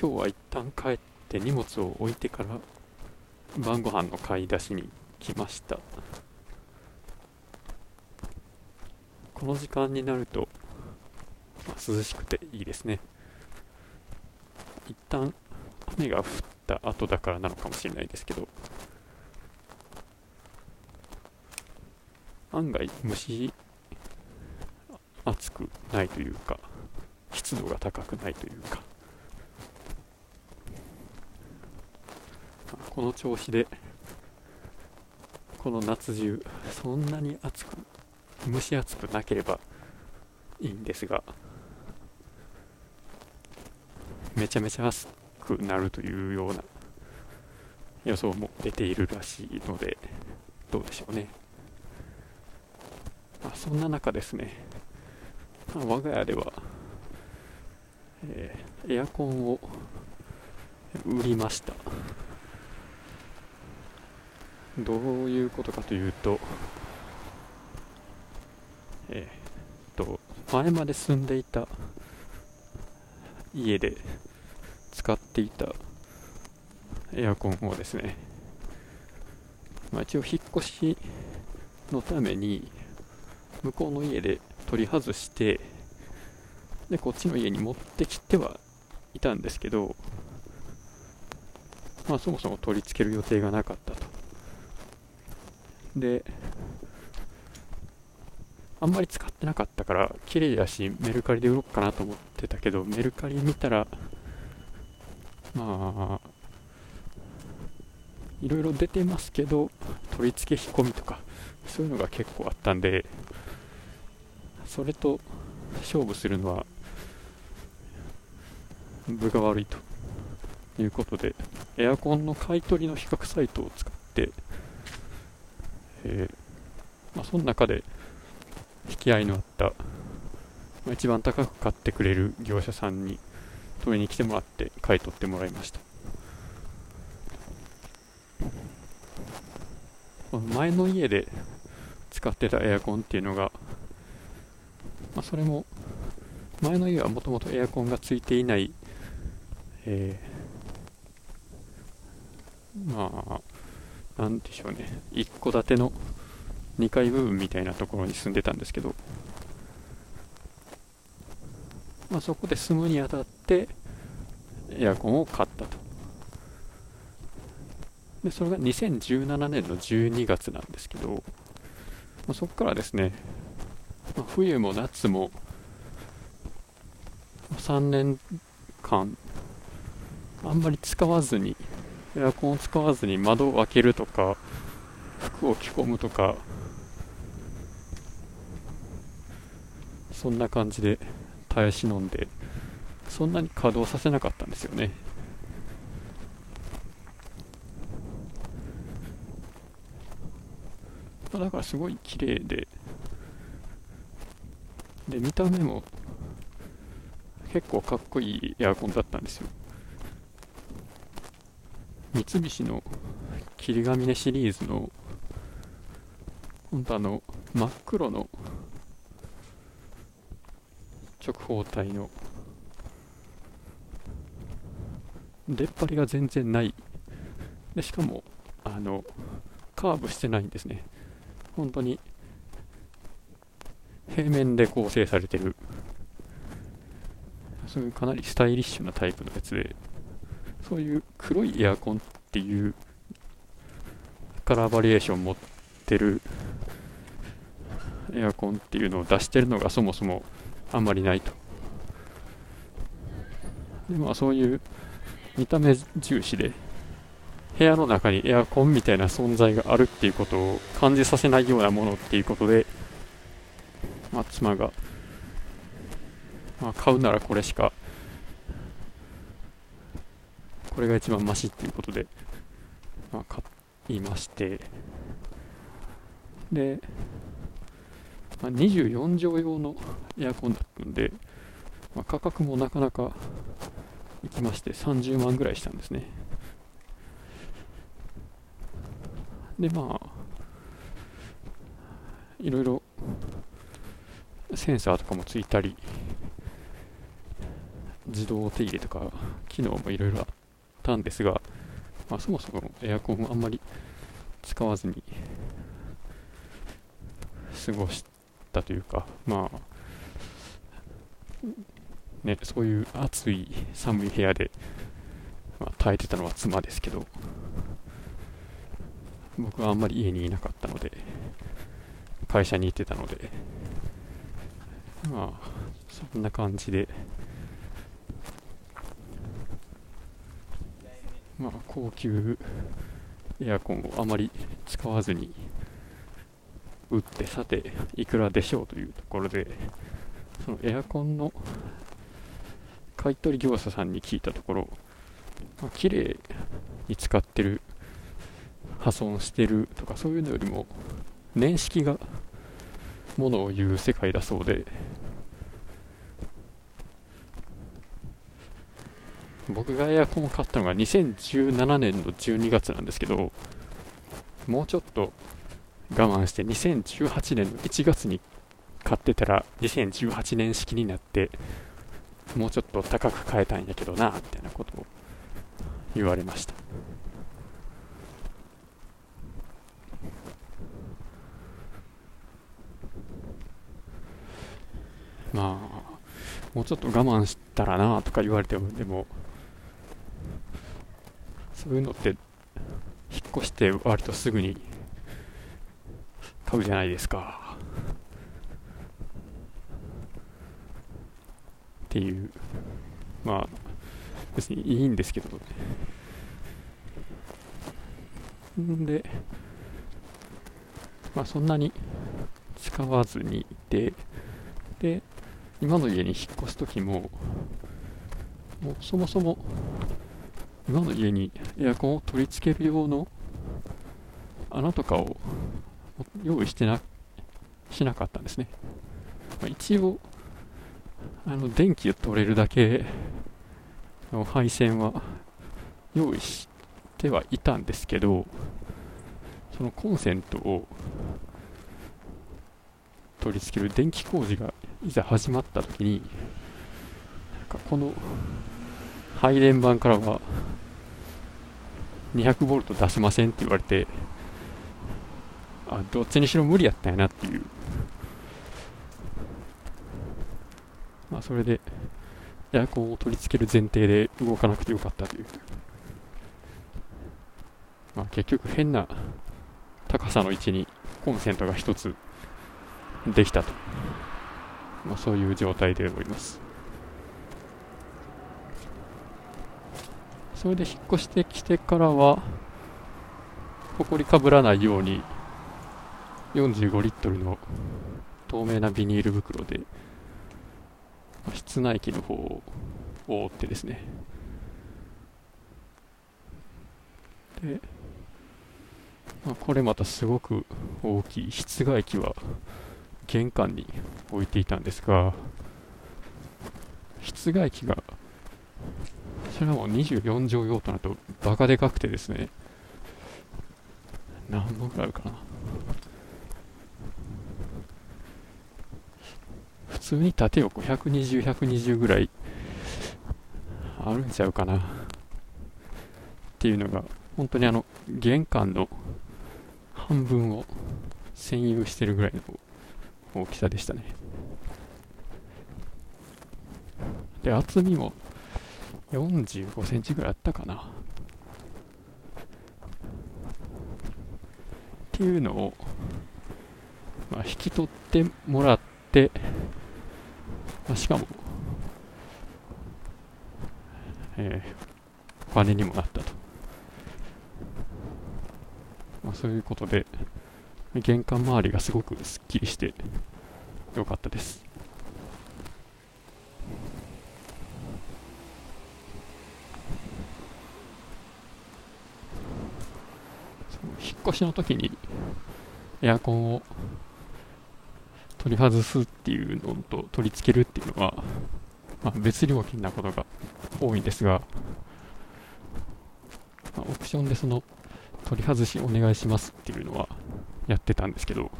今日は一旦帰って荷物を置いてから晩ご飯の買い出しに来ました。この時間になると、まあ涼しくていいですね。一旦雨が降った後だからなのかもしれないですけど案外蒸し暑くないというか湿度が高くないというか。この調子でこの夏中そんなに暑く蒸し暑くなければいいんですがめちゃめちゃ暑くなるというような予想も出ているらしいのでどうでしょうね。あそんな中ですねま我が家では、えー、エアコンを売りました。どういうことかというとえー、っと前まで住んでいた家で使っていたエアコンをですね、まあ、一応引っ越しのために向こうの家で取り外してでこっちの家に持ってきてはいたんですけど、まあ、そもそも取り付ける予定がなかったであんまり使ってなかったから綺麗だしメルカリで売ろうかなと思ってたけどメルカリ見たらまあいろいろ出てますけど取り付け仕込みとかそういうのが結構あったんでそれと勝負するのは分が悪いということでエアコンの買い取りの比較サイトを使って、えー、まあ、その中で引き合いのあった、まあ、一番高く買ってくれる業者さんに取りに来てもらって買い取ってもらいました。前の家で使ってたエアコンっていうのがまあ、それも前の家はもともとエアコンがついていない、えー、まあ、なんでしょうね、一戸建ての2階部分みたいなところに住んでたんですけど、まあ、そこで住むにあたってエアコンを買ったと。で、それが2017年の12月なんですけど、まあ、そこからですね、まあ、冬も夏も3年間あんまり使わずにエアコンを使わずに窓を開けるとか服を着込むとかそんな感じで耐え忍んでそんなに稼働させなかったんですよね。だからすごい綺麗でで見た目も結構かっこいいエアコンだったんですよ。三菱の霧ヶ峰シリーズの本当あの真っ黒の直方体の出っ張りが全然ない。でしかもあのカーブしてないんですね。本当に平面で構成されてる。そういうかなりスタイリッシュなタイプのやつで。そういう黒いエアコンっていうカラーバリエーション持ってるエアコンっていうのを出してるのがそもそもあんまりないと。でまあそういう見た目重視で部屋の中にエアコンみたいな存在があるっていうことを感じさせないようなものっていうことでまあ、妻が、まあ、買うならこれしか、これが一番マシっていうことで、まあ、買いまして、で、まあ、24畳用のエアコンだったので、まあ、価格もなかなかいきまして30万ぐらいしたんですね。で、まあ、いろいろセンサーとかもついたり自動手入れとか機能もいろいろあったんですが、まあ、そもそもエアコンをあんまり使わずに過ごしたというかまあねそういう暑い寒い部屋で、まあ、耐えてたのは妻ですけど僕はあんまり家にいなかったので会社に行ってたのでまあそんな感じでまあ高級エアコンをあまり使わずに打ってさていくらでしょうというところでそのエアコンの買取業者さんに聞いたところ、まあ、綺麗に使ってる破損してるとかそういうのよりも年式がものを言う世界だそうで僕がエアコンを買ったのが2017年の12月なんですけどもうちょっと我慢して2018年の1月に買ってたら2018年式になってもうちょっと高く買えたんやけどなみたいなことを言われました。まあもうちょっと我慢したらなとか言われてもでもそういうのって引っ越して割とすぐに買うじゃないですか。っていう。まあ別にいいんですけど。んでまあそんなに使わずにいて。で今の家に引っ越す時ももうそもそも今の家にエアコンを取り付ける用の穴とかを用意してなしなかったんですね、まあ、一応あの電気を取れるだけの配線は用意してはいたんですけどそのコンセントを取り付ける電気工事がいざ始まった時になんかこの配電盤からは 200V 出せませんって言われてあどっちにしろ無理やったんやなっていう。まあそれでエアコンを取り付ける前提で動かなくてよかったという。まあ結局変な高さの位置にコンセントが1つできたと、まあ、そういう状態でおります。それで引っ越してきてからは埃かぶらないように45リットルの透明なビニール袋で室内機の方を覆ってですね。で、まあ、これまたすごく大きい室外機は玄関に置いていたんですが室外機がそれはもう24畳用となるとバカでかくてですね。何本くらいあるかな。普通に縦横120、120ぐらいあるんちゃうかな。っていうのが本当にあの玄関の半分を占有してるぐらいの大きさでしたね。で厚みも45センチぐらいあったかな。っていうのを、まあ、引き取ってもらって、まあ、しかも、えー、お金にもなったと、まあ、そういうことで玄関周りがすごくすっきりしてよかったです。引っ越しの時にエアコンを取り外すっていうのと取り付けるっていうのは、まあ、別料金なことが多いんですが、まあ、オプションでその取り外しお願いしますっていうのはやってたんですけど、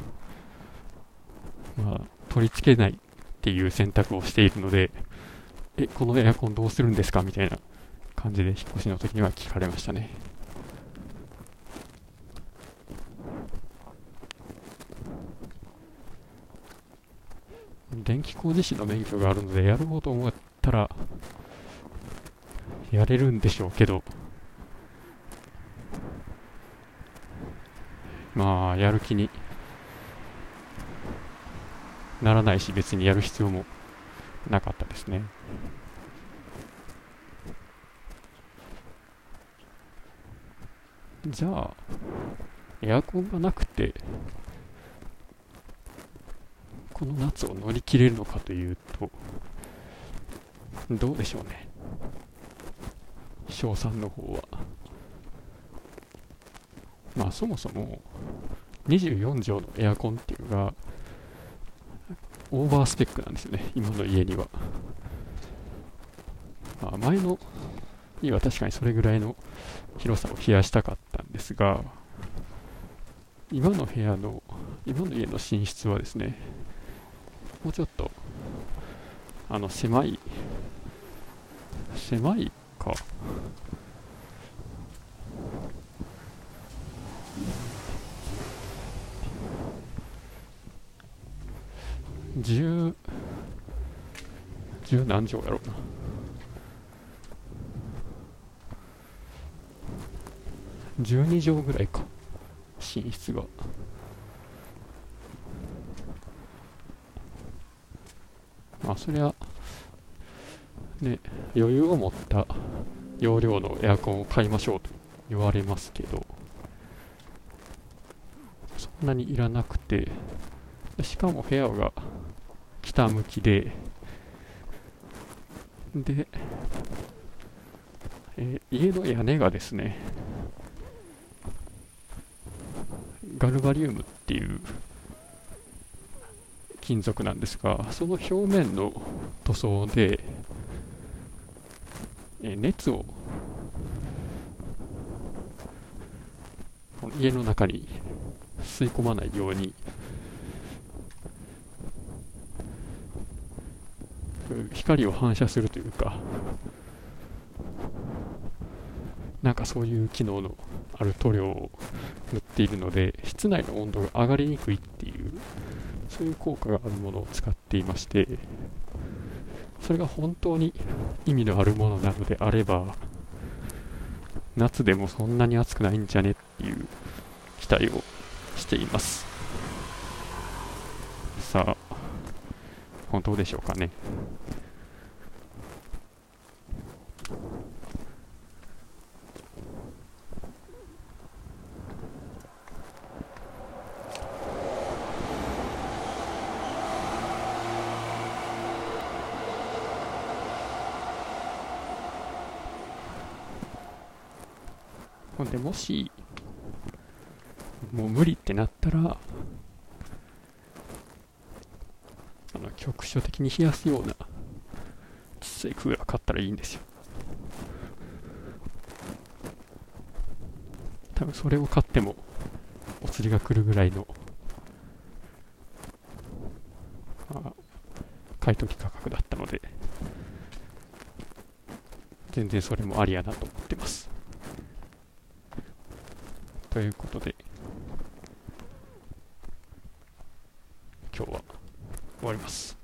まあ、取り付けないっていう選択をしているのでえこのエアコンどうするんですかみたいな感じで引っ越しの時には聞かれましたね。電気工事士の免許があるのでやろうと思ったらやれるんでしょうけど。まあやる気にならないし別にやる必要もなかったですね。じゃあエアコンがなくてこの夏を乗り切れるのかというとどうでしょうね。翔さんの方は。まあそもそも24畳のエアコンっていうのがオーバースペックなんですよね今の家には、まあ、前の家は確かにそれぐらいの広さを冷やしたかったんですが今の部屋の今の家の寝室はですねもうちょっと。あの狭い。狭いか。十十何畳やろうな。12畳ぐらいか。寝室が。まあそりゃね余裕を持った容量のエアコンを買いましょうと言われますけどそんなにいらなくてしかも部屋が北向きでで、えー、家の屋根がですねガルバリウムっていう金属なんですがその表面の塗装で、え、熱を家の中に吸い込まないように光を反射するというかなんかそういう機能のある塗料を塗っているので室内の温度が上がりにくいっていうそういう効果があるものを使っていましてそれが本当に意味のあるものなのであれば夏でもそんなに暑くないんじゃねっていう期待をしています。さあ本当でしょうかね。ほんでもしもう無理ってなったらあの局所的に冷やすような小さいクーラー買ったらいいんですよ。多分それを買ってもお釣りが来るぐらいの買い取り価格だったので全然それもありやなと思ってます。いうことで、今日は終わります。